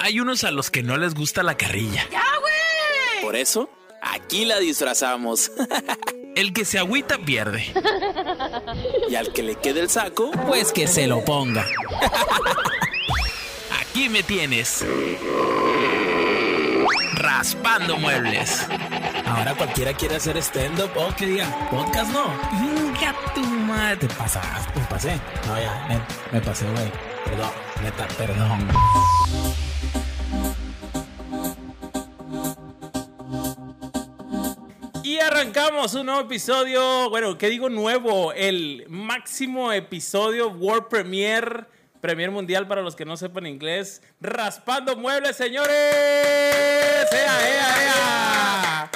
hay unos a los que no les gusta la carrilla. ¡Ya, güey! Por eso, aquí la disfrazamos. El que se agüita pierde. Y al que le quede el saco, pues que se lo ponga. Aquí me tienes. Raspando muebles. Ahora cualquiera quiere hacer stand-up o que diga, podcast no. Venga tu madre. Te pasas, te pasé. No, ya, me, me pasé, güey. Perdón, neta, perdón. Arrancamos un nuevo episodio, bueno, ¿qué digo nuevo? El máximo episodio World Premiere, Premier Mundial para los que no sepan inglés, Raspando Muebles, señores. ¡Ea, ea, ea!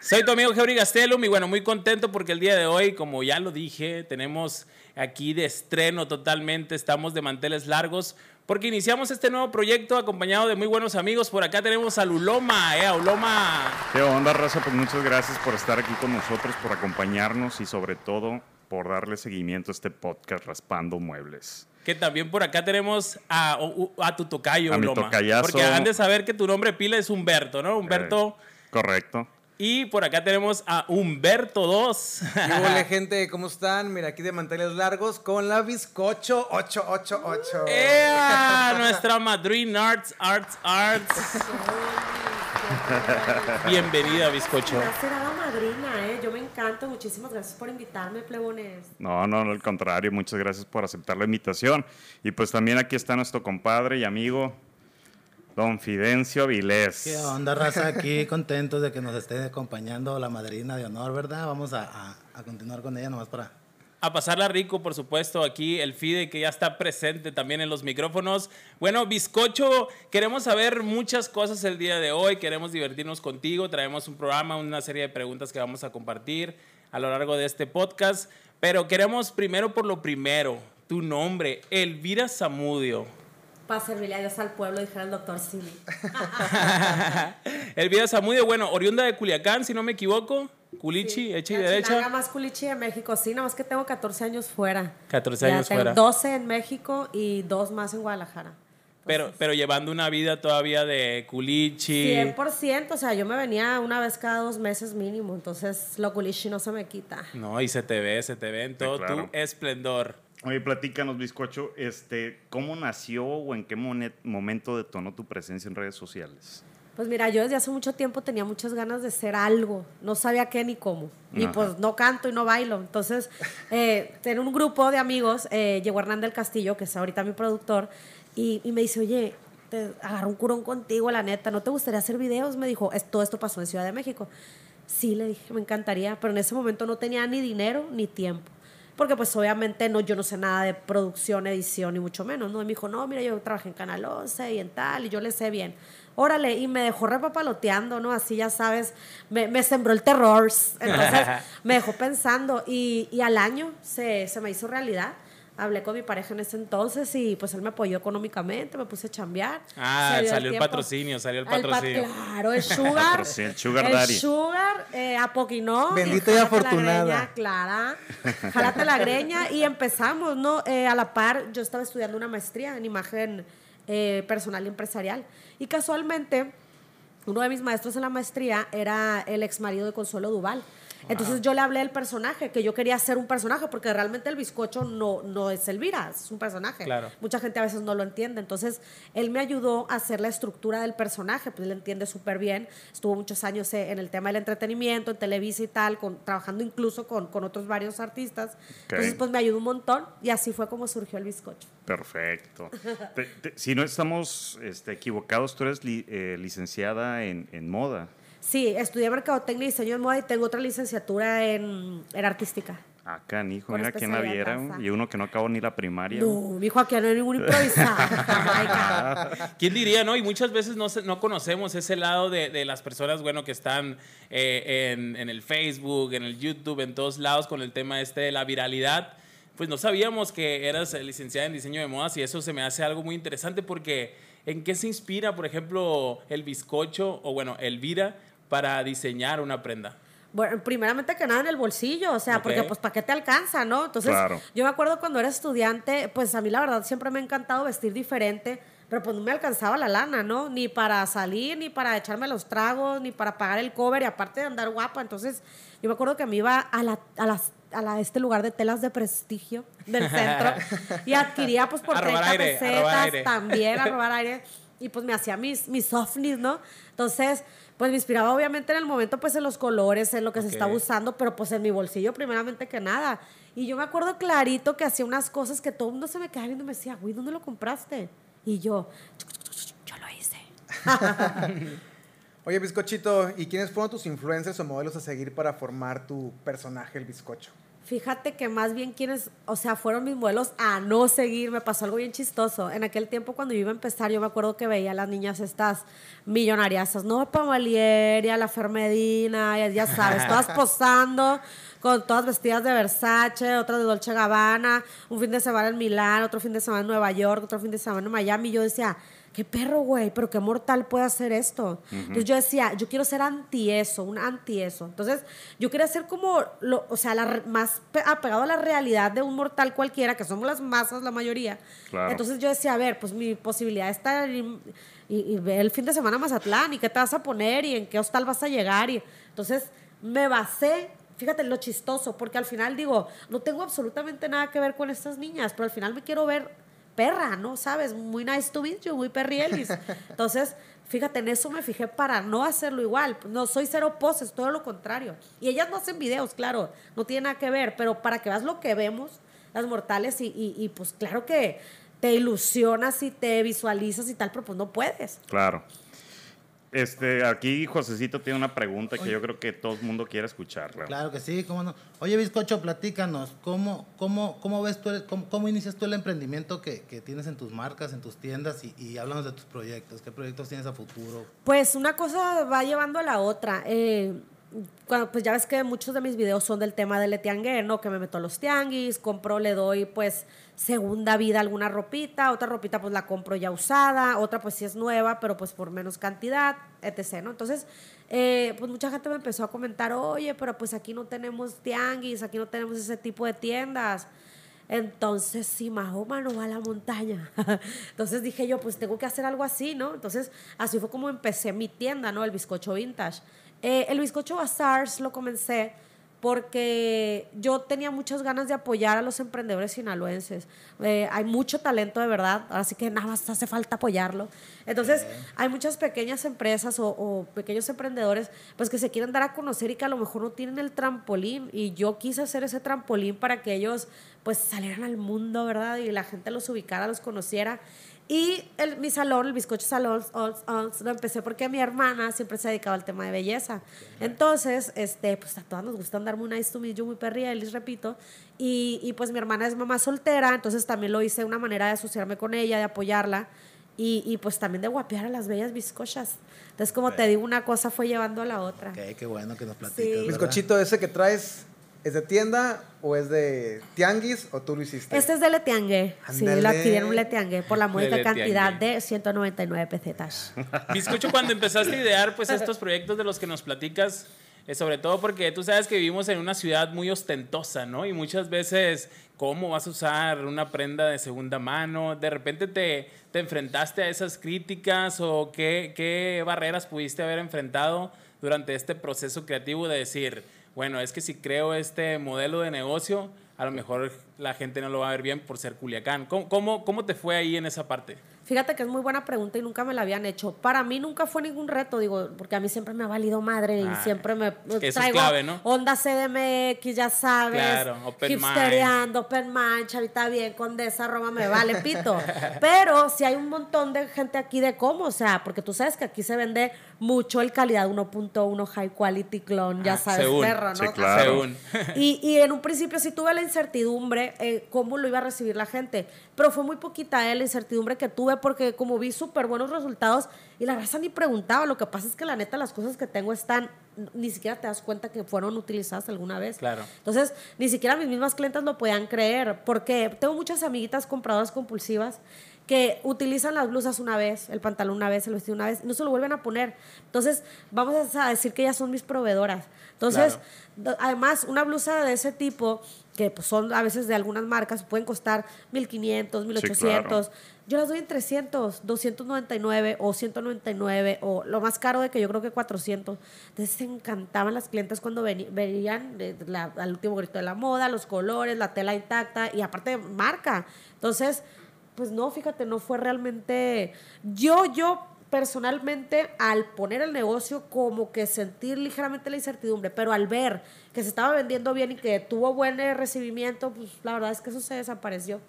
Soy tu amigo Geori Gastelum y bueno, muy contento porque el día de hoy, como ya lo dije, tenemos aquí de estreno totalmente, estamos de manteles largos porque iniciamos este nuevo proyecto acompañado de muy buenos amigos. Por acá tenemos a Luloma, ¿eh? A Uloma. ¿Qué onda, raza? Pues muchas gracias por estar aquí con nosotros, por acompañarnos y sobre todo por darle seguimiento a este podcast Raspando Muebles. Que también por acá tenemos a, a tu tocayo, a Uloma. Mi tocayazo. Porque han de saber que tu nombre pila es Humberto, ¿no? Humberto. Eh, correcto. Y por acá tenemos a Humberto 2. Hola gente, ¿cómo están? Mira, aquí de manteles largos con la bizcocho 888. ¡Ea! Nuestra madrina Arts, Arts, Arts. Bienvenida, bizcocho. Gracias a la madrina, ¿eh? Yo me encanto. Muchísimas gracias por invitarme, plebones. No, no, al contrario. Muchas gracias por aceptar la invitación. Y pues también aquí está nuestro compadre y amigo, Don Fidencio Vilés. ¿Qué onda, raza? Aquí contentos de que nos esté acompañando la madrina de honor, ¿verdad? Vamos a, a, a, continuar con ella nomás para... A pasarla rico, por supuesto, aquí el FIDE que ya está presente también en los micrófonos. Bueno, Bizcocho, queremos saber muchas cosas el día de hoy, queremos divertirnos contigo, traemos un programa, una serie de preguntas que vamos a compartir a lo largo de este podcast, pero queremos primero por lo primero, tu nombre, Elvira Zamudio. Para servirle a Dios al pueblo, dijera el doctor Simi. Elvira Zamudio, bueno, oriunda de Culiacán, si no me equivoco. Culichi, sí. hecha y derecha. Haga más Culichi de México, sí, nada más que tengo 14 años fuera. 14 ya años tengo fuera. 12 en México y dos más en Guadalajara. Pero, pero llevando una vida todavía de culichi. 100%, o sea, yo me venía una vez cada dos meses mínimo, entonces lo culichi no se me quita. No, y se te ve, se te ve en todo sí, claro. tu esplendor. Oye, platícanos, bizcocho, este, ¿cómo nació o en qué momento detonó tu presencia en redes sociales? Pues mira, yo desde hace mucho tiempo tenía muchas ganas de ser algo, no sabía qué ni cómo, y Ajá. pues no canto y no bailo. Entonces, eh, en un grupo de amigos, eh, llegó Hernán del Castillo, que es ahorita mi productor, y, y me dice, oye, te agarro un curón contigo, la neta, ¿no te gustaría hacer videos? Me dijo, todo esto pasó en Ciudad de México. Sí, le dije, me encantaría, pero en ese momento no tenía ni dinero ni tiempo porque pues obviamente no, yo no sé nada de producción, edición, ni mucho menos, ¿no? Y me dijo, no, mira, yo trabajé en Canal 11 y en tal, y yo le sé bien. Órale, y me dejó repapaloteando, ¿no? Así ya sabes, me, me sembró el terror, entonces me dejó pensando, y, y al año se, se me hizo realidad hablé con mi pareja en ese entonces y pues él me apoyó económicamente, me puse a chambear. Ah, salió el, el, patrocinio, salió el patrocinio. El pa claro, el sugar. el sugar el daddy. sugar, eh, apoquinó. Bendita y, y afortunada. La greña, Clara, jálate la greña y empezamos, ¿no? Eh, a la par, yo estaba estudiando una maestría en imagen eh, personal y empresarial y casualmente uno de mis maestros en la maestría era el ex marido de Consuelo Duval. Entonces yo le hablé del personaje, que yo quería ser un personaje, porque realmente el bizcocho no, no es Elvira, es un personaje. Claro. Mucha gente a veces no lo entiende. Entonces él me ayudó a hacer la estructura del personaje, pues él entiende súper bien. Estuvo muchos años en el tema del entretenimiento, en Televisa y tal, con, trabajando incluso con, con otros varios artistas. Okay. Entonces pues me ayudó un montón y así fue como surgió el bizcocho. Perfecto. te, te, si no estamos este, equivocados, tú eres li, eh, licenciada en, en moda. Sí, estudié Mercadotecnia y Diseño de Moda y tengo otra licenciatura en, en Artística. Acá, hijo, mira quién la viera. Y uno que no acabó ni la primaria. No, mi hijo, aquí no hay ningún improvisado. ¿Quién diría, no? Y muchas veces no, no conocemos ese lado de, de, las personas, bueno, que están eh, en, en el Facebook, en el YouTube, en todos lados con el tema este de la viralidad pues no sabíamos que eras licenciada en diseño de modas y eso se me hace algo muy interesante porque ¿en qué se inspira, por ejemplo, el bizcocho o bueno, Elvira para diseñar una prenda? Bueno, primeramente que nada en el bolsillo, o sea, porque pues para qué te alcanza, ¿no? Entonces, Claro. yo me acuerdo cuando era estudiante, pues a mí la verdad siempre me ha encantado vestir diferente, pero pues no me alcanzaba la lana, ¿no? Ni para salir, ni para echarme los tragos, ni para pagar el cover y aparte de andar guapa. Entonces, yo me acuerdo que me iba a, la, a, las, a la- este lugar de telas de prestigio del centro y adquiría pues por A robar 30 aire, pesetas también a robar aire y pues me hacía mis, mis softnis, ¿no? Entonces, pues me inspiraba obviamente en el momento pues en los colores, en lo que se estaba usando, pero pues en mi bolsillo primeramente que nada. Y yo me acuerdo clarito que hacía unas cosas que todo el mundo se me quedaba viendo y me decía, güey, ¿dónde lo compraste? Y yo, yo lo hice. Oye, bizcochito, ¿y quiénes fueron tus influencers o modelos a seguir para formar tu personaje, el bizcocho? Fíjate que más bien quienes, o sea, fueron mis modelos a no seguir. Me pasó algo bien chistoso. En aquel tiempo cuando yo iba a empezar, yo me acuerdo que veía a las niñas estas millonarias, no Pamalieri, la Fermedina, ya, ya sabes, todas posando, con todas vestidas de Versace, otras de Dolce Gabbana, un fin de semana en Milán, otro fin de semana en Nueva York, otro fin de semana en Miami. Yo decía, qué perro, güey, pero qué mortal puede hacer esto. Entonces yo decía, yo quiero ser anti eso, un anti eso. Entonces yo quería ser como, lo, o sea, la más pe- apegado a la realidad de un mortal cualquiera, que somos las masas la mayoría. Claro. Entonces yo decía, a ver, pues mi posibilidad está y, y ve el fin de semana a Mazatlán y qué te vas a poner y en qué hostal vas a llegar. Y, entonces me basé, fíjate lo chistoso, porque al final digo, no tengo absolutamente nada que ver con estas niñas, pero al final me quiero ver perra, ¿no? ¿Sabes? Muy nice to meet you, muy perrielis. Entonces, fíjate, en eso me fijé para no hacerlo igual. No soy cero poses, todo lo contrario. Y ellas no hacen videos, claro, no tiene nada que ver, pero para que veas lo que vemos, las mortales, y, y- y, pues claro que te ilusionas y te visualizas y tal, pero pues no puedes. Claro. Este, aquí Josecito tiene una pregunta que yo creo que todo el mundo quiere escucharla. Claro que sí, cómo no. Oye, Bizcocho, platícanos, ¿cómo, cómo, cómo ves tú, cómo, cómo inicias tú el emprendimiento que, que tienes en tus marcas, en tus tiendas y, y háblanos de tus proyectos? ¿Qué proyectos tienes a futuro? Pues una cosa va llevando a la otra. Eh, cuando, pues ya ves que muchos de mis videos son del tema del tianguer, ¿no? Que me meto a los tianguis, compro, le doy pues segunda vida alguna ropita, otra ropita pues la compro ya usada, otra pues sí es nueva, pero pues por menos cantidad, etc., ¿no? Entonces, eh, pues mucha gente me empezó a comentar, oye, pero pues aquí no tenemos tianguis, aquí no tenemos ese tipo de tiendas. Entonces, si Mahoma no va a la montaña. Entonces dije yo, pues tengo que hacer algo así, ¿no? Entonces, así fue como empecé mi tienda, ¿no? El bizcocho vintage. Eh, el bizcocho Bazaars lo comencé porque yo tenía muchas ganas de apoyar a los emprendedores sinaloenses. Eh, hay mucho talento de verdad, así que nada más hace falta apoyarlo. Entonces, hay muchas pequeñas empresas o, o pequeños emprendedores pues que se quieren dar a conocer y que a lo mejor no tienen el trampolín y yo quise hacer ese trampolín para que ellos pues salieran al mundo, ¿verdad? Y la gente los ubicara, los conociera. Y el, mi salón, el Bizcocho Salón, lo empecé porque mi hermana siempre se ha dedicado al tema de belleza. Entonces, este, pues a todas nos gusta andar muy nice to meet you, muy perría, les repito. Y, y pues mi hermana es mamá soltera, entonces también lo hice una manera de asociarme con ella, de apoyarla. Y, y pues también de guapear a las bellas bizcochas. Entonces, como te digo, una cosa fue llevando a la otra. Ok, qué bueno que nos platicas. Sí. Bizcochito, ¿ese que traes es de tienda o es de tianguis o tú lo hiciste? Este es de Letiangue. Sí, lo adquirí en un Letiangue por la módica cantidad de 199 pesetas. Bizcocho, cuando empezaste a idear pues estos proyectos de los que nos platicas, eh, sobre todo porque tú sabes que vivimos en una ciudad muy ostentosa, ¿no? Y muchas veces, ¿cómo vas a usar una prenda de segunda mano? ¿De repente te, te enfrentaste a esas críticas o qué, qué barreras pudiste haber enfrentado durante este proceso creativo de decir, bueno, es que si creo este modelo de negocio, a lo mejor la gente no lo va a ver bien por ser Culiacán. ¿Cómo, cómo, cómo te fue ahí en esa parte? Fíjate que es muy buena pregunta y nunca me la habían hecho. Para mí nunca fue ningún reto, digo, porque a mí siempre me ha valido madre y Ah, siempre me que eso es clave, ¿no? onda CDMX, ya sabes, Claro, open mind. open mind, chavita bien, condesa, Roma, me vale pito. Pero si hay un montón de gente aquí de cómo, o sea, porque tú sabes que aquí se vende mucho el calidad 1.1 high quality clone, ya Ah, sabes, según, perro, ¿no? sí, claro. Según. Y, y en un principio sí tuve la incertidumbre eh, cómo lo iba a recibir la gente, pero fue muy poquita eh, la incertidumbre que tuve porque como vi súper buenos resultados y la raza ni preguntaba, lo que pasa es que la neta las cosas que tengo están, ni siquiera te das cuenta que fueron utilizadas alguna vez. Claro. Entonces, ni siquiera mis mismas clientes lo podían creer, porque tengo muchas amiguitas compradoras compulsivas que utilizan las blusas una vez, el pantalón una vez, el vestido una vez, y no se lo vuelven a poner. Entonces, vamos a decir que ellas son mis proveedoras. Entonces, además, una blusa de ese tipo que pues, son a veces de algunas marcas, pueden costar 1500, 1800. Yo las doy en 300, 299 o 199 o lo más caro de que yo creo que 400. Entonces se encantaban las clientes cuando veni- venían la- al último grito de la moda, los colores, la tela intacta y aparte marca. Entonces, pues no, fíjate, no fue realmente... Yo, yo personalmente al poner el negocio como que sentir ligeramente la incertidumbre, pero al ver que se estaba vendiendo bien y que tuvo buen eh, recibimiento, pues la verdad es que eso se desapareció.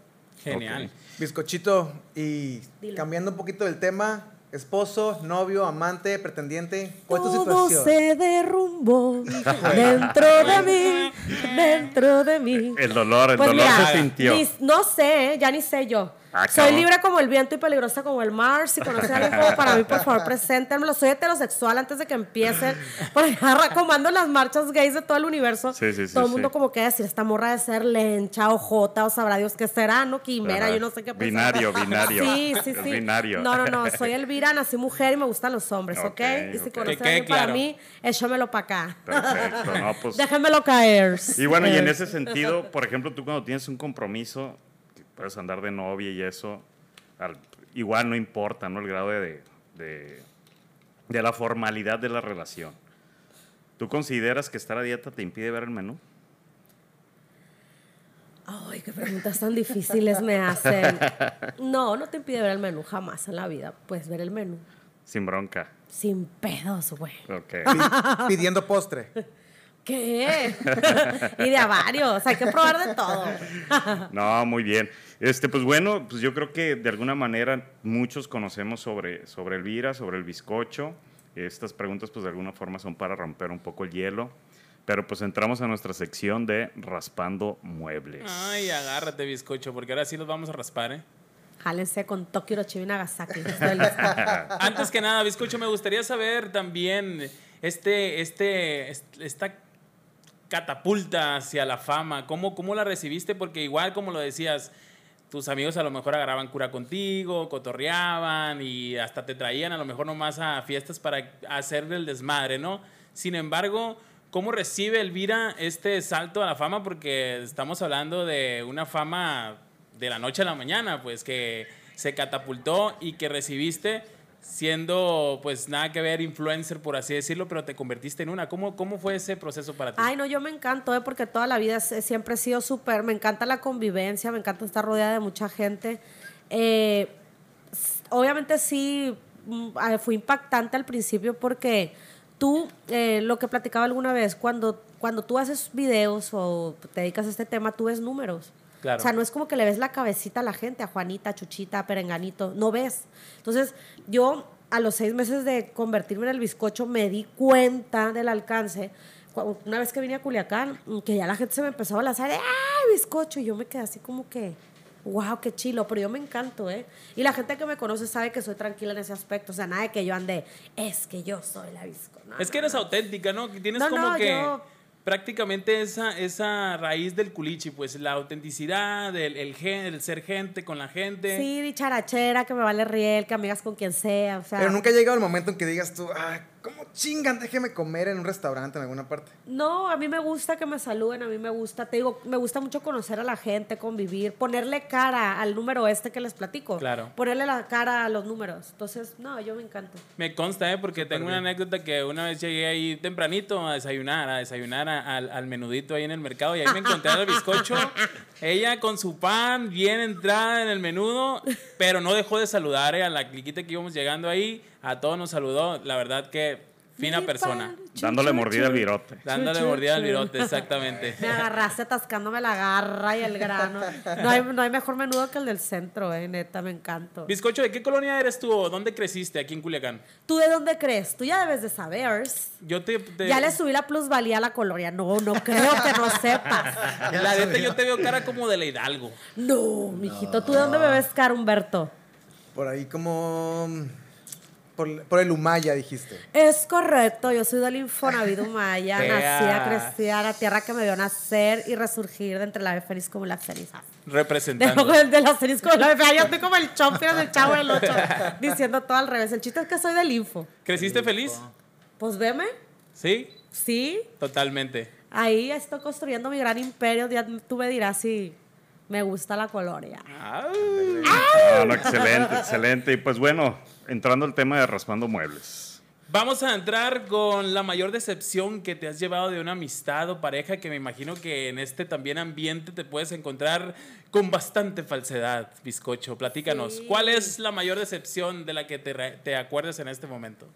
Genial. Bizcochito, y Dilo. cambiando un poquito del tema, esposo, novio, amante, pretendiente, ¿cuál es tu Todo situación? se derrumbó dentro de mí, dentro de mí. El dolor, el Pues dolor mira, se sintió. ni- no sé, ¿eh? ya ni sé yo. Ah, Soy libre como el viento y peligrosa como el mar. Si conocen a alguien como para mí, por favor, preséntenmelo. Soy heterosexual antes de que empiecen. Porque agarra- como ando en las marchas gays de todo el universo, Sí, sí, sí, todo el mundo sí. como que decir, esta morra de ser lencha o jota o sabrá Dios qué será, ¿no? Quimera, Ajá. yo no sé qué pensar. Binario, binario. Sí, sí, sí. binario. No, no, no. Soy Elvira, nací mujer y me gustan los hombres, ¿ok? Ok, Y si ok. conocen Que a alguien para claro. mí, échamelo para acá. Perfecto, no, pues. Déjenmelo caer. Y bueno, y en Eh. ese sentido, por ejemplo, tú cuando tienes un compromiso, puedes andar de novia y eso, al- igual no importa, ¿no? El grado de, de, de la formalidad de la relación. ¿Tú consideras que estar a dieta te impide ver el menú? Ay, qué preguntas tan difíciles me hacen. No, no te impide ver el menú jamás en la vida. Puedes ver el menú. Sin bronca. Sin pedos, güey. Ok. Pi- pidiendo postre. ¿Qué? y de a varios. Hay que probar de todo. No, muy bien. Este, pues bueno, pues yo creo que de alguna manera muchos conocemos sobre, sobre Elvira, sobre el bizcocho. Estas preguntas, pues de alguna forma son para romper un poco el hielo. Pero pues entramos a nuestra sección de raspando muebles. Ay, agárrate, bizcocho, porque ahora sí los vamos a raspar, ¿eh? Jálense con Tokio, Hiroshima y Nagasaki. Antes que nada, bizcocho, me gustaría saber también este, este, est- esta catapulta hacia la fama. ¿Cómo, ¿Cómo la recibiste? Porque igual, como lo decías, tus amigos a lo mejor agarraban cura contigo, cotorreaban y hasta te traían a lo mejor nomás a fiestas para hacer el desmadre, ¿no? Sin embargo, ¿cómo recibe Elvira este salto a la fama? Porque estamos hablando de una fama de la noche a la mañana, pues que se catapultó y que recibiste siendo pues nada que ver influencer por así decirlo, pero te convertiste en una. ¿Cómo, cómo fue ese proceso para ti? Ay, no, yo me encanto, ¿eh? porque toda la vida se- siempre he sido súper. Me encanta la convivencia, me encanta estar rodeada de mucha gente. Eh, obviamente sí, mm, fue impactante al principio porque tú, eh, lo que platicaba alguna vez, cuando, cuando tú haces videos o te dedicas a este tema, tú ves números. Claro. O sea, no es como que le ves la cabecita a la gente, a Juanita, a Chuchita, a Perenganito, no ves. Entonces, yo a los seis meses de convertirme en el bizcocho me di cuenta del alcance. Una vez que vine a Culiacán, mm, que ya la gente se me empezó a lanzar de ¡ay, bizcocho! Y yo me quedé así como que, ¡wow, qué chilo! Pero yo me encanto, ¿eh? Y la gente que me conoce sabe que soy tranquila en ese aspecto. O sea, nada de que yo ande, es que yo soy la bizcocho. No, Es que no, eres no. auténtica, ¿no? Que Tienes No, como no, que yo- prácticamente esa, esa raíz del culichi, pues la autenticidad, el, el, gen- el ser gente con la gente. Sí, dicharachera, que me vale riel, que amigas con quien sea. O sea, Pero nunca ha llegado el momento en que digas tú, ah, ¿cómo chingan? Déjeme comer en un restaurante en alguna parte. No, a mí me gusta que me saluden, a mí me gusta, te digo, me gusta mucho conocer a la gente, convivir, ponerle cara al número este que les platico. Claro. Ponerle la cara a los números. Entonces, no, yo me encanto. Me consta, ¿eh? Porque tengo una anécdota que una vez llegué ahí tempranito a desayunar, a desayunar a- al, al menudito ahí en el mercado y ahí me encontré al bizcocho. Ella con su pan, bien entrada en el menudo, pero no dejó de saludar ¿eh? a la cliquita que íbamos llegando ahí. A todos nos saludó. La verdad que fina persona. Dándole mordida al virote. Dándole mordida al virote, exactamente. Me agarraste atascándome la garra y el grano. No hay, no hay mejor menudo que el del centro, eh, neta, me encanto. Bizcocho, ¿de qué colonia eres tú o dónde creciste aquí en Culiacán? ¿Tú de dónde crees? Tú ya debes de saber. Yo te... te- Ya le subí la plusvalía a la colonia. No, no creo que no sepas. La neta, yo te veo cara como de la Hidalgo. No, mijito, ¿tú de dónde me ves, cara, Humberto? Por ahí como... Por, por el Humaya, dijiste. Es correcto, yo soy del Infonavit Maya, Ea. nacida, crecida, la tierra que me vio nacer y resurgir de entre la ave feliz como las cenizas. De, Representando. de las cenizas como la ave feliz. Yo estoy como el chompiras del chavo del 8, diciendo todo al revés. El chiste es que soy del Info. ¿Creciste feliz? Pues veme, Sí, sí. totalmente. Ahí estoy construyendo mi gran imperio. Ya tú me dirás si me gusta la colonia. Ah, no, excelente, excelente. Y pues bueno, entrando al tema de raspando muebles. Vamos a entrar con la mayor decepción que te has llevado de una amistad o pareja que me imagino que en este también ambiente te puedes encontrar con bastante falsedad, bizcocho. Platícanos, Sí. ¿cuál es la mayor decepción de la que te, te acuerdes en este momento?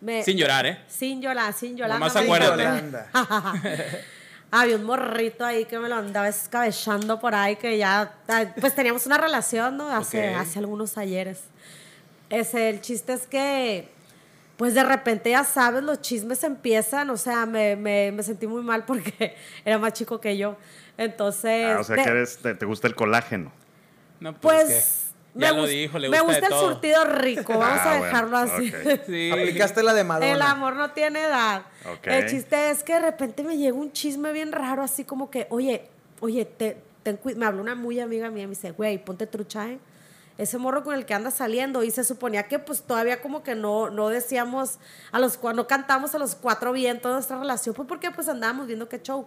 Me- Sin llorar, ¿eh? Sin llorar, sin llorar. Nomás no acuérdate. Había un morrito ahí que me lo andaba escabechando por ahí, que ya, ah, pues teníamos una relación, ¿no? Hace, hace algunos ayeres. Ese, el chiste es que, pues de repente, ya sabes, los chismes empiezan, o sea, me, me, me sentí muy mal porque era más chico que yo. Entonces, Ah, o sea de- que eres- te, te gusta el colágeno. No, pues, pues... me ya lo dijo, le me gusta, de el todo. surtido rico, vamos Ah, a bueno, dejarlo así. ok. Sí. Aplicaste la de Madonna. El amor no tiene edad. Ok. El chiste es que de repente me llega un chisme bien raro, así como que, oye, oye, te, ten cui- me habló una muy amiga mía y me dice, güey, ponte trucha, ¿eh? Ese morro con el que anda saliendo y se suponía que pues todavía como que no, no decíamos a los cua- no cantamos a los cuatro vientos nuestra relación, pues porque pues andábamos viendo qué show.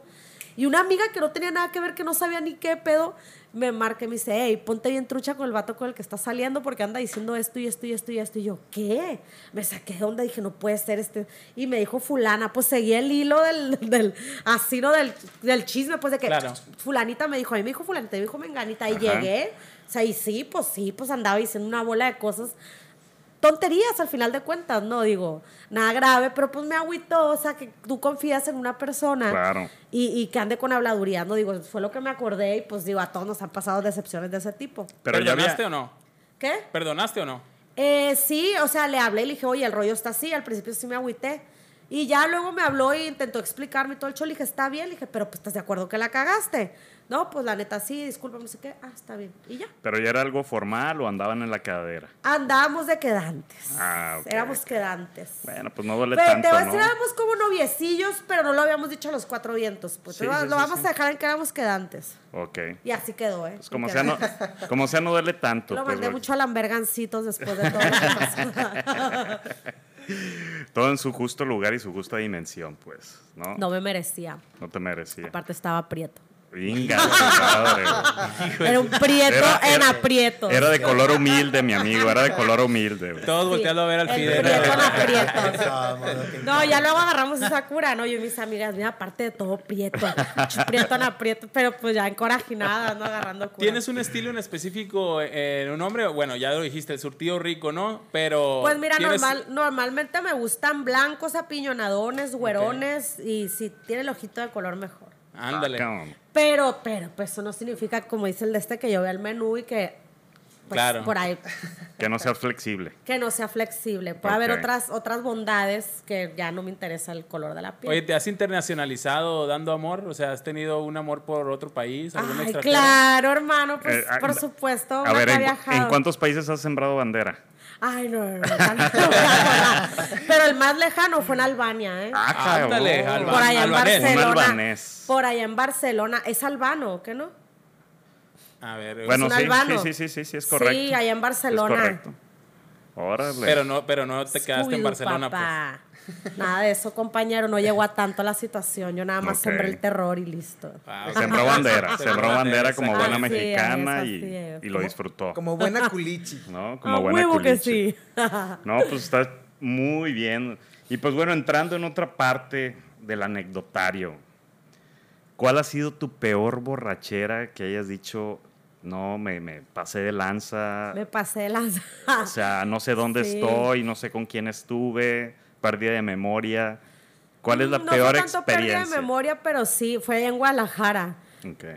Y una amiga que no tenía nada que ver, que no sabía ni qué pedo, me marca y me dice, hey, ponte bien trucha con el vato con el que está saliendo porque anda diciendo esto y esto y esto y esto. Y yo, ¿qué? Me saqué de onda, dije, no puede ser este. Y me dijo fulana, pues seguí el hilo del, del así, ¿no? Del, del chisme, pues de que Claro. fulanita me dijo, a mí me dijo fulanita, me dijo menganita. Y Ajá. llegué, o sea, y sí, pues sí, pues andaba diciendo una bola de cosas tonterías al final de cuentas, no digo nada grave, pero pues me agüitó, o sea, que tú confías en una persona Claro. y, y que ande con habladuría, no digo, fue lo que me acordé y pues digo, a todos nos han pasado decepciones de ese tipo. Pero ya ¿Perdonaste había, o no? ¿Qué? ¿Perdonaste o no? Eh, sí, o sea, le hablé y le dije, oye, el rollo está así, al principio sí me agüité. Y ya luego me habló e intentó explicarme todo el show. Le dije, está bien. Le dije, pero pues estás de acuerdo que la cagaste. No, pues la neta sí, disculpa, no sé qué. Ah, está bien. Y ya. pero ya era algo formal o andaban en la cadera. Andábamos de quedantes. Ah, ok, Éramos quedantes. Bueno, pues no duele Pero tanto, te voy a ¿no? decir, éramos como noviecillos, pero no lo habíamos dicho a los cuatro vientos. Pues Sí, lo, sí, lo sí, vamos a dejar en que éramos quedantes. Ok. Y así quedó, ¿eh? Pues como Y sea, no, como sea, no duele tanto. Lo pues, mandé mucho a lambergancitos después de todo lo que pasó. Todo en su justo lugar y su justa dimensión, pues, ¿no? No me merecía. No te merecía. Aparte estaba prieto. Venga. Era un prieto Era- en era- aprietos. Era de color humilde, mi amigo. Era de color humilde. güey. Todos volteando a ver al el Fidel. No, ya luego agarramos esa cura, ¿no? Yo y mis amigas, mira, aparte de todo, prieto. Prieto en aprieto, pero pues ya encorajinadas, ¿no? Agarrando cura. ¿Tienes un estilo en específico en un hombre? Bueno, ya lo dijiste, el surtido rico, ¿no? Pero. Pues mira, ¿tienes- normal, normalmente me gustan blancos, apiñonadones, güerones y si tiene el ojito de color mejor. Ándale. Pero, pero, pues eso no significa, como dice el de este, que yo vea el menú y que, pues, Claro. por ahí, Que no seas flexible. que no sea flexible. Puede haber otras, otras bondades que ya no me interesa el color de la piel. Oye, ¿te has internacionalizado dando amor? O sea, ¿has tenido un amor por otro país? ¿Algún Ay, claro, hermano, pues Eh, por supuesto. A ver, que ha ¿en, cu- viajado. en cuántos países has sembrado bandera? Ay, no, no, no. Pero el más lejano fue en Albania, ¿eh? Ah, Ándale, cabrón. Alba- Por allá en albanés. Barcelona. Por allá en Barcelona. ¿Es albano, qué no? A ver, Bueno, un sí, albano. sí, sí, sí, sí, es correcto. Sí, allá en Barcelona. Es correcto. Órale. pero no, pero no te quedaste en Barcelona, pues. Nada de eso, compañero. No llegó a tanto la situación. Yo nada más Ok. sembré el terror y listo. Ah, ok. Sembró bandera, sembró bandera como buena Así mexicana y, es. y lo disfrutó. Como buena culichi. ¿No? Como A buena huevo que culichi. sí. No, pues está muy bien. Y pues bueno, entrando en otra parte del anecdotario, ¿cuál ha sido tu peor borrachera que hayas dicho, no, me, me pasé de lanza? Me pasé de lanza. O sea, no sé dónde Sí. estoy, no sé con quién estuve, pérdida de memoria. ¿Cuál es la no peor fue tanto pérdida experiencia? de memoria, pero sí, fue en Guadalajara.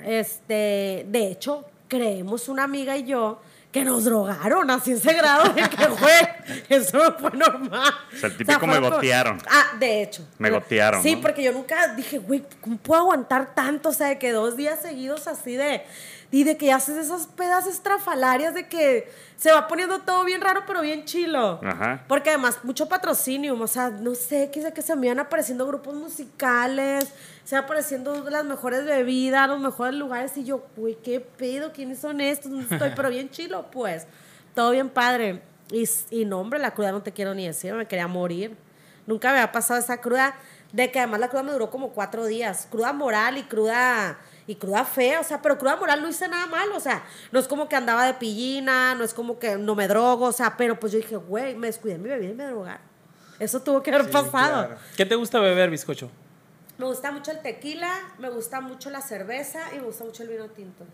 Este, de hecho, creemos una amiga y yo que nos drogaron así ese grado de que fue, eso no fue normal. O sea, el típico me como- gotearon. Ah, de hecho. Me gotearon, Sí, ¿no? porque yo nunca dije, güey, ¿cómo puedo aguantar tanto? O sea, de que dos días seguidos así de, y de que haces esas pedas estrafalarias de que se va poniendo todo bien raro, pero bien chilo. Ajá. Porque además, mucho patrocinio, o sea, no sé, quizá que se me iban apareciendo grupos musicales, se iban apareciendo las mejores bebidas, los mejores lugares, y yo, güey, ¿qué pedo? ¿Quiénes son estos? ¿Dónde estoy? Pero bien chilo, pues. Todo bien padre. Y, y no, hombre, la cruda no te quiero ni decir, me quería morir. Nunca me había pasado esa cruda. De que además la cruda me duró como cuatro días. Cruda moral y cruda y cruda fea, o sea, pero cruda moral no hice nada mal, o sea, no es como que andaba de pillina, no es como que no me drogo, o sea, pero pues yo dije, güey, me descuidé mi bebida y me drogaron. Eso tuvo que haber Sí, pasado. claro. ¿Qué te gusta beber, bizcocho? Me gusta mucho el tequila, me gusta mucho la cerveza y me gusta mucho el vino tinto.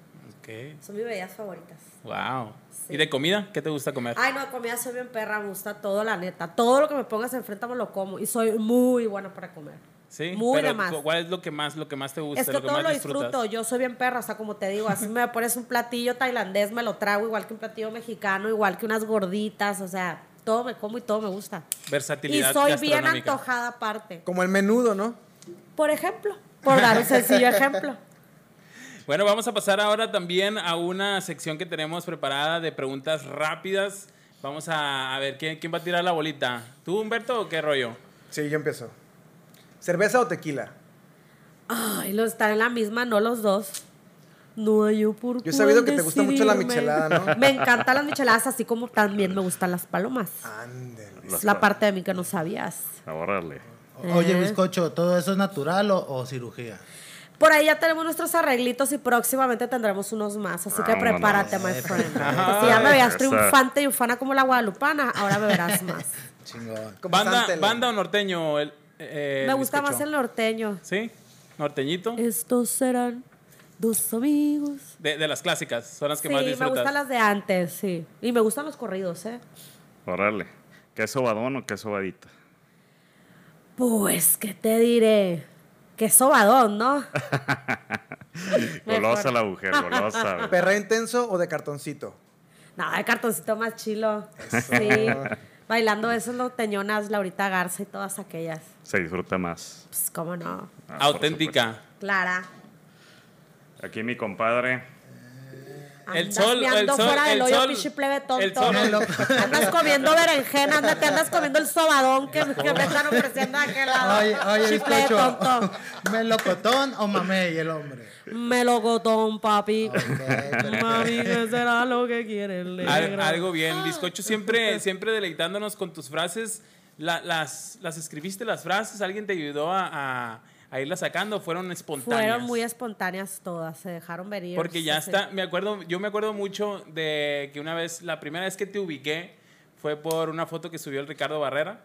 Ok. Son mis bebidas favoritas. Wow. Sí. ¿Y de comida? ¿Qué te gusta comer? Ay, no, de comida soy bien perra, me gusta todo, la neta. Todo lo que me pongas enfrente me lo como y soy muy buena para comer. Sí. Muy pero más. cu- ¿Cuál es lo que más, lo que más te gusta? Es que lo que todo más lo disfrutas? disfruto, yo soy bien perra, o sea, como te digo, así me pones un platillo tailandés, me lo trago igual que un platillo mexicano, igual que unas gorditas, o sea, todo me como y todo me gusta. Y Versatilidad soy bien antojada aparte. Como el menudo, ¿no? Por ejemplo, por dar un sencillo ejemplo. Bueno, vamos a pasar ahora también a una sección que tenemos preparada de preguntas rápidas. Vamos a, a ver ¿quién, quién va a tirar la bolita. ¿Tú, Humberto, o qué rollo? Sí, yo empiezo. ¿Cerveza o tequila? Ay, los están en la misma, no los dos. No hay yo por Yo he sabido que te gusta mucho la michelada, ¿no? Me encantan las micheladas, así como también me gustan las palomas. Ándale. Es la parte de mí que no sabías. Órale. Oye, Eh. bizcocho, ¿todo eso es natural o, o cirugía? Por ahí ya tenemos nuestros arreglitos y próximamente tendremos unos más. Así que Vámonos. prepárate, my friend. Si ya me veías triunfante y ufana como la guadalupana, ahora me verás más. Chingón. ¿Banda, banda o norteño? El, eh, me el gusta bizcocho? más el norteño. ¿Sí? ¿Norteñito? Estos serán dos amigos. De, de las clásicas, son las que Sí, más me disfrutas. gustan las de antes, sí. Y me gustan los corridos, ¿eh? Órale. ¿Queso badón o queso badita? Pues, ¿qué te diré? Qué sobadón, ¿no? Golosa la mujer, golosa. ¿Perra intenso o de cartoncito? No, de cartoncito más chilo. Sí. Bailando esos norteñonas, Laurita Garza y todas aquellas. Se disfruta más. Pues, ¿cómo no? Ah, Auténtica. Clara. supuesto. Aquí mi compadre. El Andas sol, el sol, fuera del el hoyo, sol, pinche plebe tonto. el sol. Andas comiendo berenjena, anda, te andas comiendo el sobadón que, que me están ofreciendo de aquel lado. Oye, oye, bizcocho. tonto. ¿Melocotón o mamey el hombre? Melocotón, papi. Ok, Mami, ¿qué será lo que quiere el Al- negro? algo bien, bizcocho, siempre, siempre deleitándonos con tus frases. La- las, las escribiste las frases, alguien te ayudó a, a- a irlas sacando, fueron espontáneas. Fueron muy espontáneas todas, se dejaron venir. Porque ya Sí, sí. está, me acuerdo, yo me acuerdo mucho de que una vez, la primera vez que te ubiqué fue por una foto que subió el Ricardo Barrera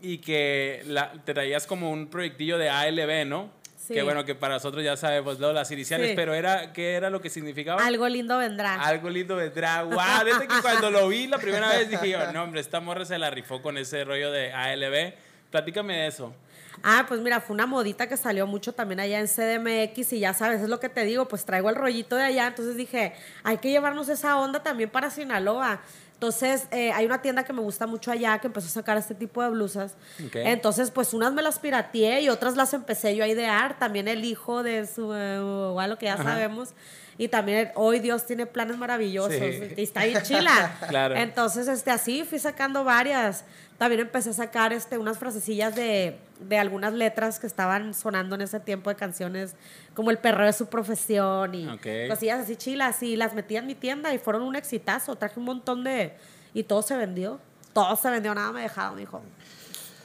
y que la- te traías como un proyectillo de ALB, ¿no? Sí. Que bueno, que para nosotros ya sabemos, ¿no? Las iniciales, Sí. pero era, ¿qué era lo que significaba? Algo lindo vendrá. Algo lindo vendrá. ¡Wow! Desde que cuando lo vi la primera vez dije yo, no, hombre, esta morra se la rifó con ese rollo de ALB. Platícame de eso. Ah, pues mira, fue una modita que salió mucho también allá en CDMX y ya sabes, es lo que te digo, pues traigo el rollito de allá, entonces dije, hay que llevarnos esa onda también para Sinaloa. Entonces, eh, hay una tienda que me gusta mucho allá que empezó a sacar este tipo de blusas. Entonces, pues unas me las pirateé y otras las empecé yo a idear. También el hijo de su eh, lo que ya sabemos. Y también hoy Dios tiene planes maravillosos. Sí. Y está bien chila. Claro. Entonces, este, así fui sacando varias. También empecé a sacar este, unas frasecillas de, de algunas letras que estaban sonando en ese tiempo de canciones, como el perro de su profesión y Ok. cosillas así chilas. Y las metí en mi tienda y fueron un exitazo. Traje un montón de. Y todo se vendió. Todo se vendió, nada me dejaron, hijo.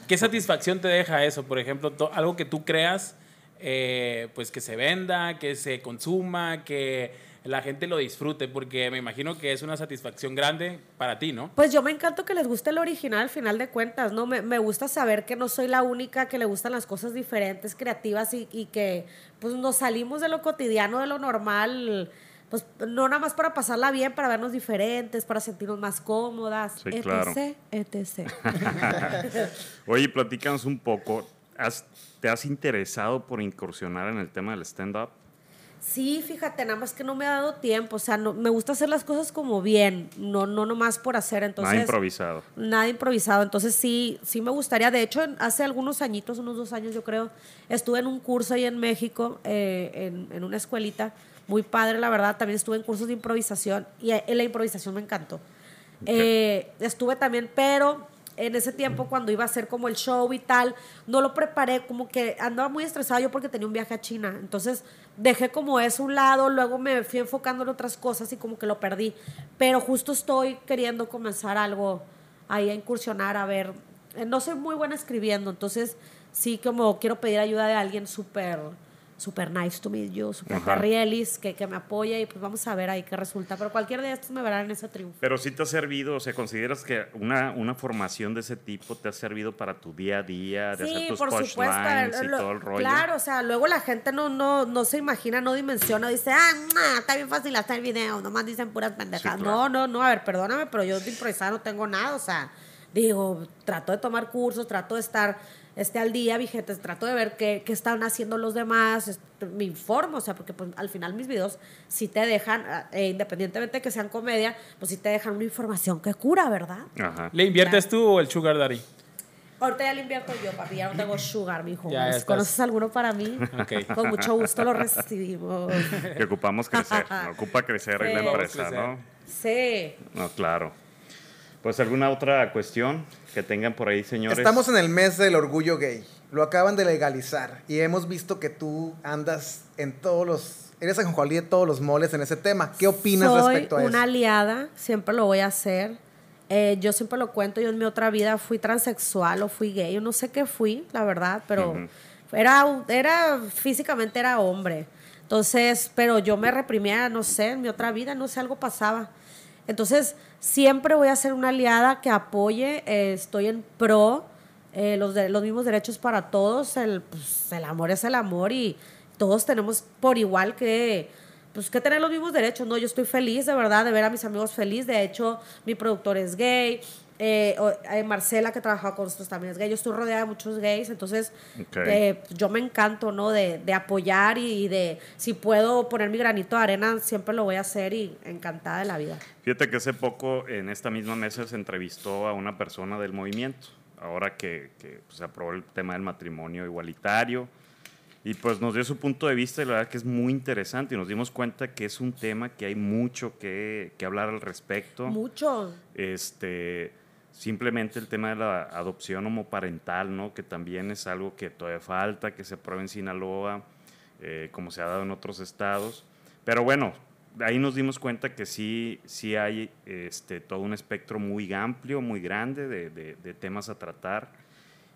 ¿Qué satisfacción te deja eso? Por ejemplo, algo que tú creas, eh, pues que se venda, que se consuma, que la gente lo disfrute, porque me imagino que es una satisfacción grande para ti, ¿no? Pues yo me encanto que les guste el original al final de cuentas, ¿no? Me, me gusta saber que no soy la única que le gustan las cosas diferentes, creativas y, y que pues nos salimos de lo cotidiano, de lo normal, pues no nada más para pasarla bien, para vernos diferentes, para sentirnos más cómodas, Sí, etc, claro. etc. Oye, platícanos un poco. ¿Has- ¿Te has interesado por incursionar en el tema del stand-up? Sí, fíjate, nada más que no me ha dado tiempo, o sea, no, me gusta hacer las cosas como bien, no, no nomás por hacer, entonces... Nada improvisado. Nada improvisado, entonces sí, sí me gustaría. De hecho, en- hace algunos añitos, unos dos años yo creo, estuve en un curso ahí en México, eh, en, en una escuelita, muy padre, la verdad. También estuve en cursos de improvisación y eh, la improvisación me encantó. Eh, estuve también, pero en ese tiempo cuando iba a hacer como el show y tal, no lo preparé, como que andaba muy estresada yo porque tenía un viaje a China. Entonces dejé como eso un lado, luego me fui enfocando en otras cosas y como que lo perdí. Pero justo estoy queriendo comenzar algo ahí a incursionar, a ver. Eh, No soy muy buena escribiendo, entonces sí como quiero pedir ayuda de alguien súper super nice to meet you, super Ajá. perrielis, que, que me apoye y pues vamos a ver ahí qué resulta. Pero cualquier de estos me verán en ese triunfo. Pero sí te ha servido, o sea, ¿consideras que una, una formación de ese tipo te ha servido para tu día a día, de hacer tus punchlines y lo- todo el rollo? Claro, o sea, luego la gente no, no, no se imagina, no dimensiona, dice, ah, nah, está bien fácil hacer video, nomás dicen puras pendejadas. Sí, claro. No, no, no, a ver, perdóname, pero yo de improvisar no tengo nada, o sea, digo, trato de tomar cursos, trato de estar este, al día, vigentes, trato de ver qué, qué están haciendo los demás, me informo, o sea, porque pues, al final mis videos sí te dejan, eh, independientemente de que sean comedia, pues sí te dejan una información que cura, ¿verdad? Ajá. ¿Le inviertes tú o el Sugar Daddy? Ahorita ya le invierto yo, papi, ya no tengo sugar, mijo. Ya. ¿Conoces alguno para mí? Ok. Con mucho gusto lo recibimos. Que ocupamos crecer, ocupa crecer ahí la empresa, Crecer. ¿no? Sí. No, claro. Pues alguna otra cuestión que tengan por ahí, señores. Estamos en el mes del orgullo gay. Lo acaban de legalizar y hemos visto que tú andas en todos los. Eres ajonjolí de todos los moles en ese tema. ¿Qué opinas Soy respecto a una eso? aliada, siempre lo voy a hacer. Eh, yo siempre lo cuento, yo en mi otra vida fui transexual o fui gay, yo no sé qué fui, la verdad, pero era, era, físicamente era hombre. Entonces, pero yo me reprimía, no sé, en mi otra vida, no sé, algo pasaba. Entonces, siempre voy a ser una aliada que apoye, eh, estoy en pro, eh, los, de- los mismos derechos para todos, el, pues, el amor es el amor y todos tenemos por igual que, pues, que tener los mismos derechos, ¿no? Yo estoy feliz, de verdad, de ver a mis amigos feliz, de hecho, mi productor es gay, eh, eh, Marcela, que trabaja con nosotros, también es gay, yo estoy rodeada de muchos gays, entonces Ok. eh, yo me encanto, ¿no? De, de apoyar y de, si puedo poner mi granito de arena, siempre lo voy a hacer y encantada de la vida. Fíjate que hace poco en esta misma mesa se entrevistó a una persona del movimiento, ahora que, que, pues, se aprobó el tema del matrimonio igualitario, y pues nos dio su punto de vista y la verdad que es muy interesante y nos dimos cuenta que es un tema que hay mucho que, que hablar al respecto. Mucho. este simplemente el tema de la adopción homoparental, ¿no? Que también es algo que todavía falta, que se apruebe en Sinaloa, eh, como se ha dado en otros estados. Pero bueno, ahí nos dimos cuenta que sí, sí hay este, todo un espectro muy amplio, muy grande de, de- de temas a tratar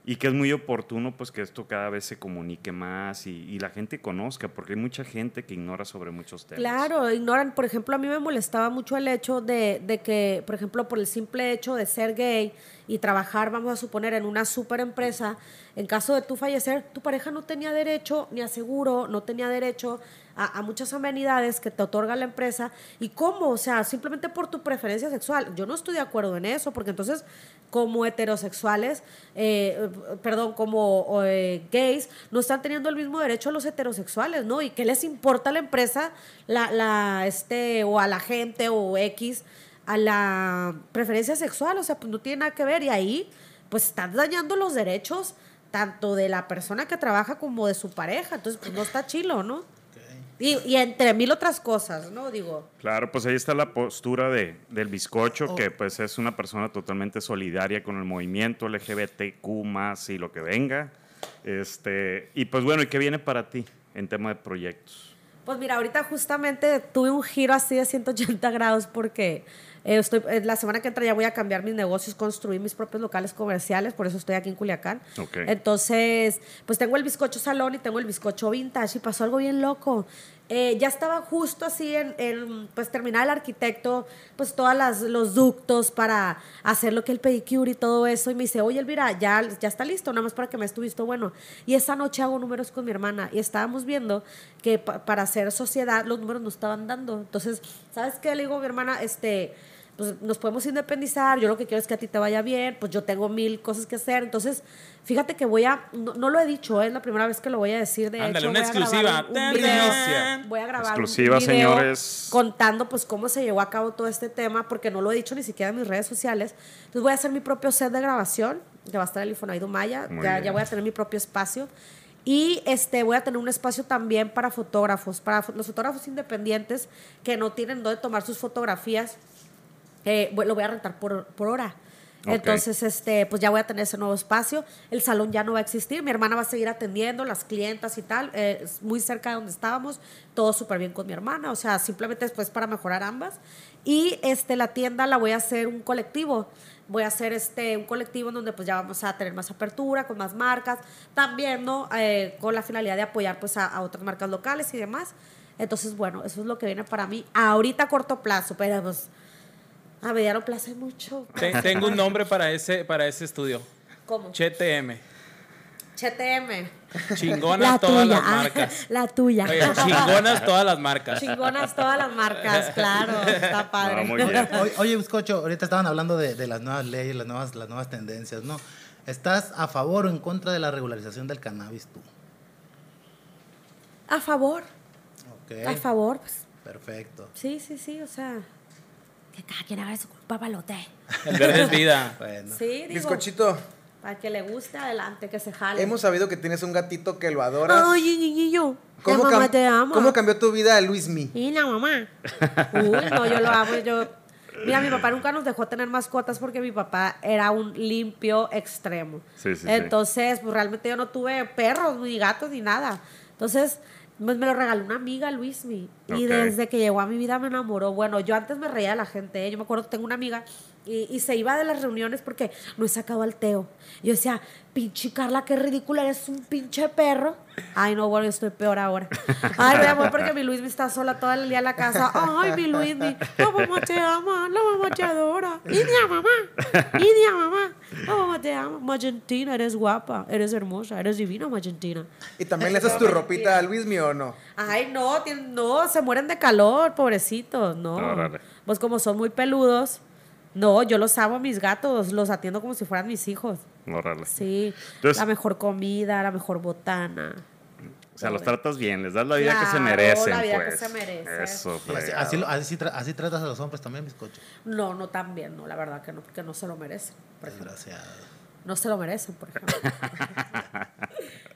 y que es muy oportuno pues que esto cada vez se comunique más y, y la gente conozca, porque hay mucha gente que ignora sobre muchos temas. Claro, ignoran. Por ejemplo, a mí me molestaba mucho el hecho de, de que, por ejemplo, por el simple hecho de ser gay y trabajar, vamos a suponer, en una super empresa, en caso de tú fallecer, tu pareja no tenía derecho ni a seguro, no tenía derecho a, a muchas amenidades que te otorga la empresa. ¿Y cómo? O sea, simplemente por tu preferencia sexual. Yo no estoy de acuerdo en eso, porque entonces, como heterosexuales, eh, perdón, como eh, gays, no están teniendo el mismo derecho a los heterosexuales, ¿no? ¿Y qué les importa a la empresa, la, la, este, o a la gente, o X, a la preferencia sexual? O sea, pues no tiene nada que ver. Y ahí, pues están dañando los derechos tanto de la persona que trabaja como de su pareja. Entonces, pues no está chilo, ¿no? Y, y entre mil otras cosas, ¿no? Digo, Claro, pues ahí está la postura de, del bizcocho, Oh. que pues es una persona totalmente solidaria con el movimiento LGBTQ más y lo que venga. Este, y pues bueno, ¿y qué viene para ti en tema de proyectos? Pues mira, ahorita justamente tuve un giro así de 180 grados porque eh, estoy, eh, la semana que entra ya voy a cambiar mis negocios, construir mis propios locales comerciales, por eso estoy aquí en Culiacán. Entonces, pues tengo el bizcocho salón y tengo el bizcocho vintage y pasó algo bien loco. Eh, ya estaba justo así en, en, pues terminar el arquitecto, pues todos los ductos para hacer lo que el pedicure y todo eso. Y me dice, oye Elvira, ya, ya está listo, nada más para que me tu visto bueno. Y esa noche hago números con mi hermana y estábamos viendo que pa- para hacer sociedad los números no estaban dando. Entonces, ¿sabes qué? Le digo a mi hermana, este, pues nos podemos independizar, yo lo que quiero es que a ti te vaya bien, pues yo tengo mil cosas que hacer. Entonces, fíjate que voy a, no, no lo he dicho, ¿eh? es la primera vez que lo voy a decir. De Ándale, hecho, una voy a grabar exclusiva. un- un Tan, video. Voy a grabar Exclusiva, un video señores. contando pues cómo se llevó a cabo todo este tema, porque no lo he dicho ni siquiera en mis redes sociales. Entonces voy a hacer mi propio set de grabación, que va a estar el Infonavit Maya, ya, ya voy a tener mi propio espacio. Y este, voy a tener un espacio también para fotógrafos, para los fotógrafos independientes que no tienen dónde tomar sus fotografías. Lo voy a rentar por, por hora. Ok. Entonces, este, pues ya voy a tener ese nuevo espacio. El salón ya no va a existir. Mi hermana va a seguir atendiendo, las clientas y tal. eh, es muy cerca de donde estábamos. Todo súper bien con mi hermana. O sea, simplemente después para mejorar ambas. Y este, la tienda la voy a hacer un colectivo. voy a hacer este, un colectivo en donde pues ya vamos a tener más apertura, con más marcas, también, ¿no? Eh, con la finalidad de apoyar pues a, a otras marcas locales y demás. Entonces, bueno, eso es lo que viene para mí ahorita a corto plazo, pero pues a mediano plazo hay mucho. Te- Tengo un nombre para ese, para ese estudio. ¿Cómo? CTM. CTM. Chingonas todas las marcas. La tuya. Oye, chingonas todas las marcas. Chingonas todas las marcas, claro. Está padre. No, muy bien. Oye, oye, Bizcocho, ahorita estaban hablando de, de las nuevas leyes, las nuevas, las nuevas tendencias, ¿no? ¿Estás a favor o en contra de la regularización del cannabis tú? A favor. Ok. A favor. pues, Perfecto. sí, sí, sí. O sea, que cada quien haga su papalote. El verde es vida. Bueno. Sí, digo. Bizcochito, Para que le guste, adelante, que se jale. hemos sabido que tienes un gatito que lo adoras. Ay, niño. ¿Cómo, la mamá cam- te ama. ¿Cómo cambió tu vida Luismi? Y la mamá. Uy, no, yo lo amo. Yo... Mira, mi papá nunca nos dejó tener mascotas porque mi papá era un limpio extremo. Sí, sí, sí. Entonces, pues realmente yo no tuve perros, ni gatos, ni nada. Entonces, pues, me lo regaló una amiga, Luismi. Y Ok. desde que llegó a mi vida me enamoró. Bueno, yo antes me reía de la gente. ¿eh? Yo me acuerdo que tengo una amiga y, y se iba de las reuniones porque no he sacado al Teo. Yo decía, pinche Carla, qué ridícula, eres un pinche perro. Ay, no, bueno, yo estoy peor ahora. Ay, mi amor, porque mi Luismi está sola todo el día en la casa. Ay, mi Luismi, la mamá te ama, la mamá te adora. Y a mamá, y a mamá, la mamá te ama. Magentina, eres guapa, eres hermosa, eres divina, Magentina. ¿Y también le haces tu ropita a Luismi o no? Ay, no, no, se mueren de calor, pobrecitos, no. Pues como son muy peludos, no, yo los amo a mis gatos, los atiendo como si fueran mis hijos. Órale. Sí, Entonces- la mejor comida, la mejor botana. O sea, los tratas bien, les das la vida que se merecen, la vida que pues. se merece. Eso, así, así, lo- así tra- así tratas a los hombres también, Bizcocho. No, no tan bien, no, la verdad que no, porque no se lo merecen. por ejemplo. Desgraciado. No se lo merecen, por ejemplo.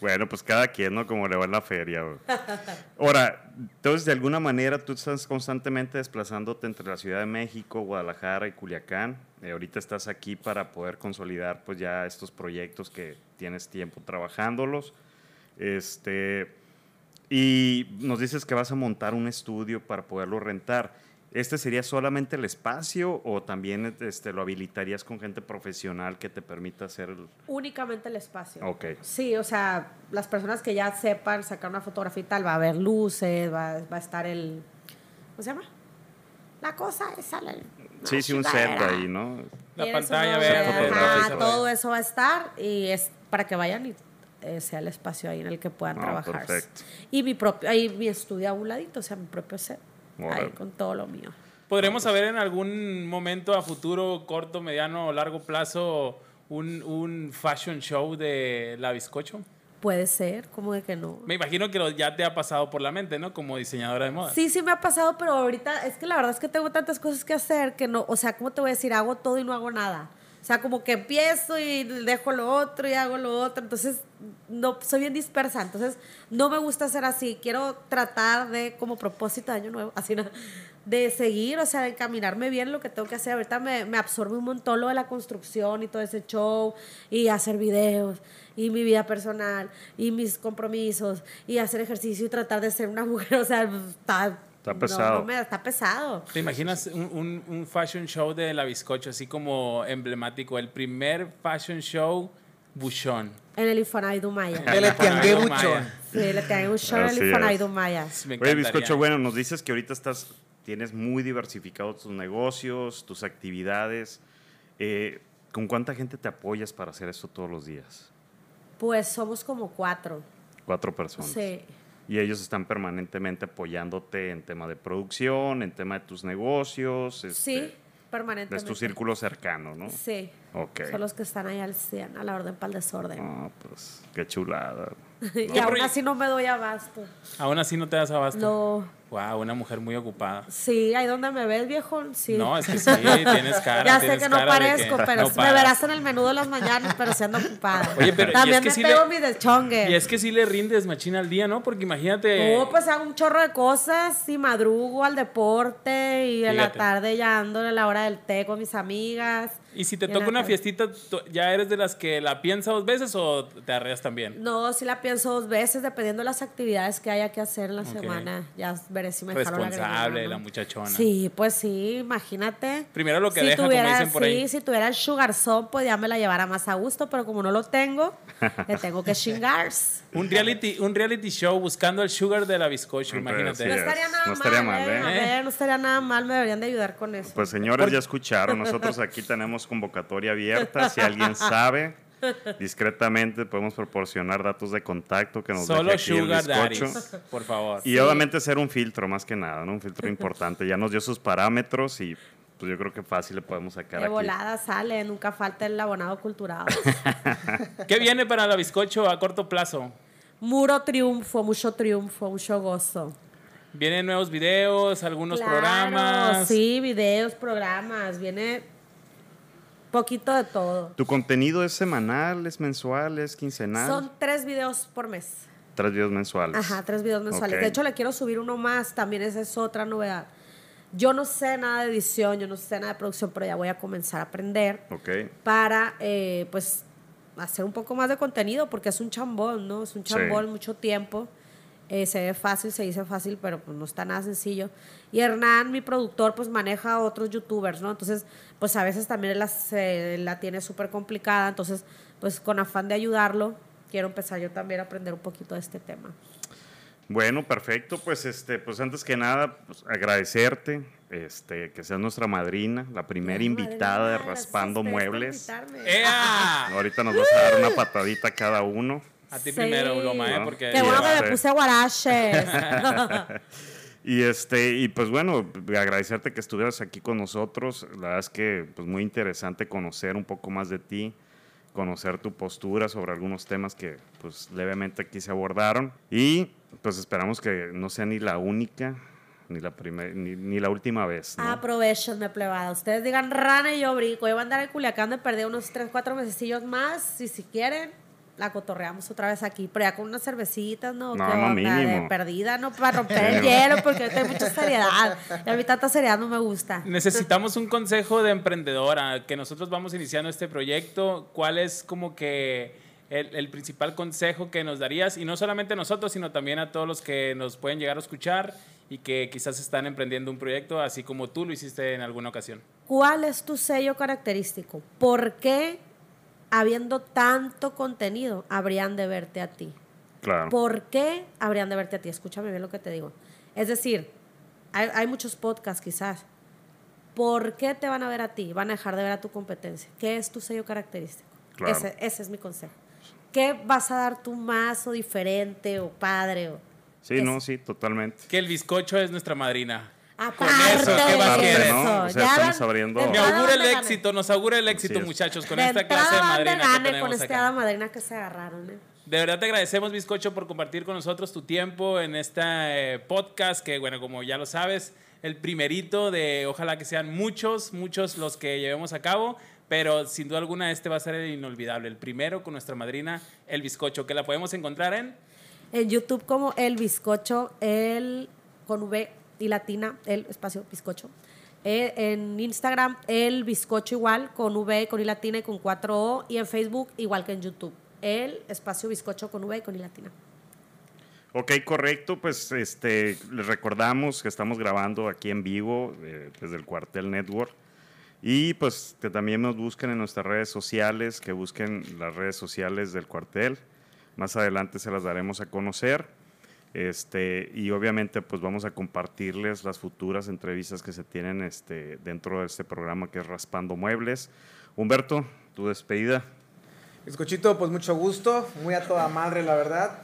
Bueno, pues cada quien, ¿no? Como le va en la feria. Ahora, entonces, de alguna manera, tú estás constantemente desplazándote entre la Ciudad de México, Guadalajara y Culiacán. Eh, ahorita estás aquí para poder consolidar, pues, ya estos proyectos que tienes tiempo trabajándolos. Este, y nos dices que vas a montar un estudio para poderlo rentar. ¿Este sería solamente el espacio o también este, lo habilitarías con gente profesional que te permita hacer el... Únicamente el espacio. Ok. Sí, o sea, las personas que ya sepan sacar una fotografía y tal, va a haber luces, va, va a estar el. ¿Cómo se llama? La cosa esa. La, Sí, sí, un set ahí, ¿no? La pantalla verde. Ajá, todo eso va a estar y es para que vayan y eh, sea el espacio ahí en el que puedan Ah, trabajar. perfecto. Y mi propio, ahí mi estudio a un ladito, o sea, mi propio set. Ahí con todo lo mío. ¿Podremos saber en algún momento a futuro, corto, mediano o largo plazo un, un fashion show de la bizcocho? Puede ser, como de que no. Me imagino que lo- ya te ha pasado por la mente, ¿no? Como diseñadora de moda. Sí, sí me ha pasado, pero ahorita es que la verdad es que tengo tantas cosas que hacer que no, o sea, ¿cómo te voy a decir? Hago todo y no hago nada. O sea, como que empiezo y dejo lo otro y hago lo otro. Entonces, no, soy bien dispersa. Entonces, no me gusta ser así. Quiero tratar de, como propósito de año nuevo, así, ¿no? de seguir, o sea, de encaminarme bien lo que tengo que hacer. Ahorita me, me absorbe un montón lo de la construcción y todo ese show y hacer videos y mi vida personal y mis compromisos y hacer ejercicio y tratar de ser una mujer, o sea, está, Está no, pesado. no me- está pesado. ¿Te imaginas un, un- un fashion show de la bizcocho así como emblemático? El primer fashion show buchón. En el Infonavit Dumaya. El Etiangué Maya. Bucho. Sí, le tengo un show en el Infonavit. Dumaya. Oye. Bizcocho, bueno, nos dices que ahorita estás, tienes muy diversificados tus negocios, tus actividades. Eh, ¿Con cuánta gente te apoyas para hacer esto todos los días? Pues somos como cuatro. Cuatro personas. Sí. Y ellos están permanentemente apoyándote en tema de producción, en tema de tus negocios. Sí, permanentemente. Es tu círculo cercano, ¿no? Sí. Ok. Son los que están ahí al 100, a la orden para el desorden. Ah, pues, qué chulada. y aún así no me doy abasto. Aún así no te das abasto. No. Wow, una mujer muy ocupada. Sí, ahí donde me ves, viejo. Sí. No, es que sí, tienes cara. ya sé que no parezco, que pero no me verás en el menú de las mañanas, pero siendo ocupada. Oye, pero También es que me sí pego le- mi deschongue. Y es que sí le rindes machina al día, ¿no? Porque imagínate. No, pues hago un chorro de cosas y madrugo al deporte y en la Fíjate. tarde ya ando a la hora del té con mis amigas. Y si te toca una fiestita, ¿tú- ¿ya eres de las que la piensa dos veces o te arreas también? No, sí la pienso dos veces, dependiendo de las actividades que haya que hacer en la Ok. semana. Ya veré si me jalo la Responsable, greñera, la muchachona. Sí, pues sí, imagínate. Primero lo que si deja, como tuviera, dicen por sí, ahí. si tuviera el sugar son, pues ya me la llevara más a gusto, pero como no lo tengo, le tengo que chingar. Un reality, un reality show buscando el sugar de la bizcocho, imagínate. Sí, No es. estaría nada No mal, estaría mal, ¿eh? ¿eh? A ver, no estaría nada mal, me deberían de ayudar con eso. Pues señores, ya escucharon. Nosotros aquí tenemos convocatoria abierta. Si alguien sabe, discretamente podemos proporcionar datos de contacto que nos Solo deje aquí el sugar bizcocho. daddies, por favor. Y obviamente ser un filtro más que nada, ¿no? Un filtro importante. Ya nos dio sus parámetros y pues yo creo que fácil le podemos sacar de aquí. volada sale, nunca falta el abonado cultural. ¿Qué viene para la bizcocho a corto plazo? Muro triunfo, mucho triunfo, mucho gozo. ¿Vienen nuevos videos, algunos Claro, programas? Sí, videos, programas, viene poquito de todo. ¿Tu contenido es semanal, es mensual, es quincenal? Son tres videos por mes. Tres videos mensuales. Ajá, tres videos mensuales. De hecho, le quiero subir uno más, también esa es otra novedad. Yo no sé nada de edición, yo no sé nada de producción, pero ya voy a comenzar a aprender Ok. para, eh, pues, hacer un poco más de contenido, porque es un chambón, ¿no? Es un Sí. chambón, mucho tiempo. Eh, se ve fácil, se dice fácil, pero pues no está nada sencillo. Y Hernán, mi productor, pues maneja a otros youtubers, ¿no? Entonces, pues a veces también la, se- la tiene súper complicada. Entonces, pues con afán de ayudarlo, quiero empezar yo también a aprender un poquito de este tema. Bueno, perfecto. Pues este, pues antes que nada, pues, agradecerte, este, que seas nuestra madrina, la primera Ay, invitada de Raspando Muebles. ¡Ea! Ahorita nos vas a dar una patadita cada uno. A ti Sí. primero, Loma, ¿eh? Porque Qué bueno que me puse guaraches. Y este, y pues bueno, agradecerte que estuvieras aquí con nosotros. La verdad es que pues muy interesante conocer un poco más de ti, conocer tu postura sobre algunos temas que pues levemente aquí se abordaron. Y pues esperamos que no sea ni la única, ni la primera, ni, ni la última vez. ¿no? Aprovechenme, plebada. Ustedes digan rana y yo brico. Yo voy a andar en Culiacán de perder unos 3, 4 mesecillos más. Y si quieren, la cotorreamos otra vez aquí. Pero ya con unas cervecitas, ¿no? No, ¿Qué no, mínimo. De perdida, ¿no? Para romper el hielo, porque hay mucha seriedad. Y a mí tanta seriedad no me gusta. Necesitamos un consejo de emprendedora, que nosotros vamos iniciando este proyecto. ¿Cuál es como que el, el principal consejo que nos darías? Y no solamente a nosotros, sino también a todos los que nos pueden llegar a escuchar y que quizás están emprendiendo un proyecto, así como tú lo hiciste en alguna ocasión. ¿Cuál es tu sello característico? ¿Por qué, habiendo tanto contenido, habrían de verte a ti? Claro. ¿Por qué habrían de verte a ti? Escúchame bien lo que te digo. Es decir, hay, hay muchos podcasts quizás. ¿Por qué te van a ver a ti? Van a dejar de ver a tu competencia. ¿Qué es tu sello característico? Claro. Ese, ese es mi consejo. ¿Qué vas a dar tú más o diferente o padre? O... Sí, no, sí, totalmente. Que el bizcocho es nuestra madrina. Aparte eso, ¿qué más de quieres? eso, ¿no? O sea, estamos abriendo- Me augura el éxito, nos augura el éxito, muchachos, con De esta clase de madrina que gane con tenemos este acá. hada madrina que se agarraron. ¿eh? De verdad te agradecemos, Bizcocho, por compartir con nosotros tu tiempo en este podcast, que bueno, como ya lo sabes, el primerito de ojalá que sean muchos, muchos los que llevemos a cabo, pero sin duda alguna este va a ser el inolvidable, el primero con nuestra madrina, el Bizcocho, que la podemos encontrar en... En YouTube como El Bizcocho, el con V y latina, el espacio bizcocho. Eh, en Instagram, El Bizcocho igual, con V, con I latina y con 4 O. Y en Facebook, igual que en YouTube, el espacio bizcocho con V y con I latina. Ok, correcto. Pues este, les recordamos que estamos grabando aquí en vivo eh, desde el Cuartel Network. Y pues que también nos busquen en nuestras redes sociales, que busquen las redes sociales del cuartel. Más adelante se las daremos a conocer. Este, y obviamente pues vamos a compartirles las futuras entrevistas que se tienen este, dentro de este programa que es Raspando Muebles. Humberto, tu despedida. Bizcochito, pues mucho gusto, muy a toda madre, la verdad.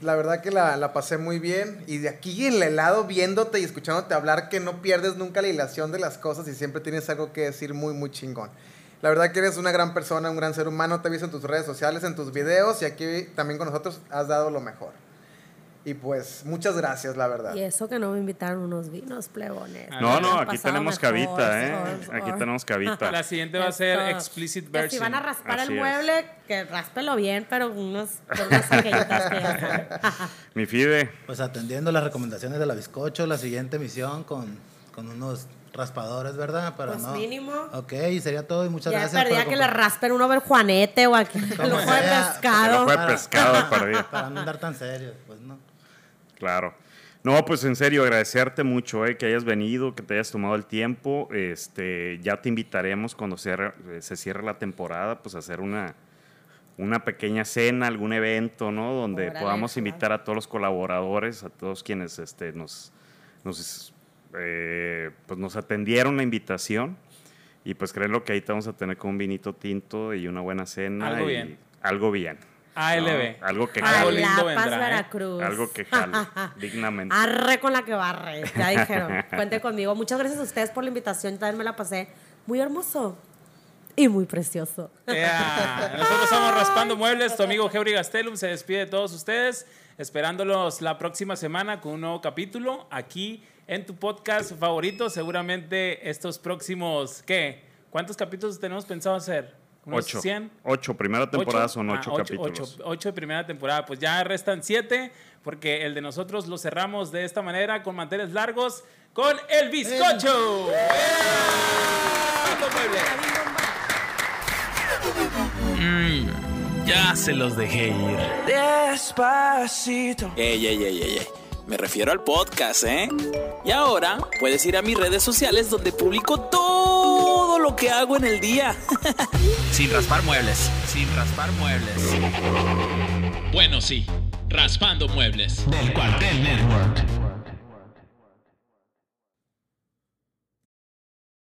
La verdad que la, la pasé muy bien. Y de aquí en el helado, viéndote y escuchándote hablar, que no pierdes nunca la hilación de las cosas y siempre tienes algo que decir muy, muy chingón. La verdad que eres una gran persona, un gran ser humano. Te he visto en tus redes sociales, en tus videos y aquí también con nosotros has dado lo mejor. Y pues, muchas gracias, la verdad. Y eso que no me invitaron unos vinos, plebones. No, no, aquí tenemos mejor, cabita, ¿eh? Aquí tenemos cabita. La siguiente va a ser Esto. explicit Que version. si van a raspar Así el es. mueble, que ráspelo bien, pero unos, unas que. Mi Fide, Pues atendiendo las recomendaciones de la bizcocho, la siguiente misión con, con unos raspadores, ¿verdad? Para Pues no. mínimo. Ok, sería todo y muchas Ya gracias. perdía que le raspen uno del Juanete o Como ojo de sea. El pescado. ojo de pescado perdido. Para no andar tan serio, pues no. Claro. No, pues en serio, agradecerte mucho eh, que hayas venido, que te hayas tomado el tiempo. Este, ya te invitaremos cuando cierre- eh, se cierre la temporada, pues a hacer una, una pequeña cena, algún evento, ¿no? Donde Órale, podamos invitar a todos los colaboradores, a todos quienes este, nos, nos, eh, pues nos atendieron la invitación. Y pues créelo que ahí te vamos a tener con un vinito tinto y una buena cena. Algo y bien. Algo bien. ALB. ¿no? Algo que jale. lindo La Paz, vendrá, ¿eh? Veracruz. Algo que jale, dignamente. Arre con la que barre. Ya dijeron. Cuente conmigo. Muchas gracias a ustedes por la invitación. Yo También me la pasé muy hermoso y muy precioso. Yeah. Nosotros somos Raspando Muebles, tu amigo Geuri Gastelum se despide de todos ustedes, esperándolos la próxima semana con un nuevo capítulo aquí en tu podcast favorito. Seguramente estos próximos, ¿qué? ¿Cuántos capítulos tenemos pensado hacer? ¿Unos Ocho. 100? Ocho. Primera temporada ¿Ocho? son Ah, ocho, capítulos. Ocho, ocho de primera temporada. Pues ya restan siete, porque el de nosotros lo cerramos de esta manera, con manteles largos, con el bizcocho. ¡Eh! Mm, ya se los dejé ir. Ey, ey, ey, ey, ey. Me refiero al podcast, ¿eh? Y ahora puedes ir a mis redes sociales donde publico todo lo que hago en el día. Sin raspar muebles. Sin raspar muebles. Bueno, sí, raspando muebles. Del cuartel network.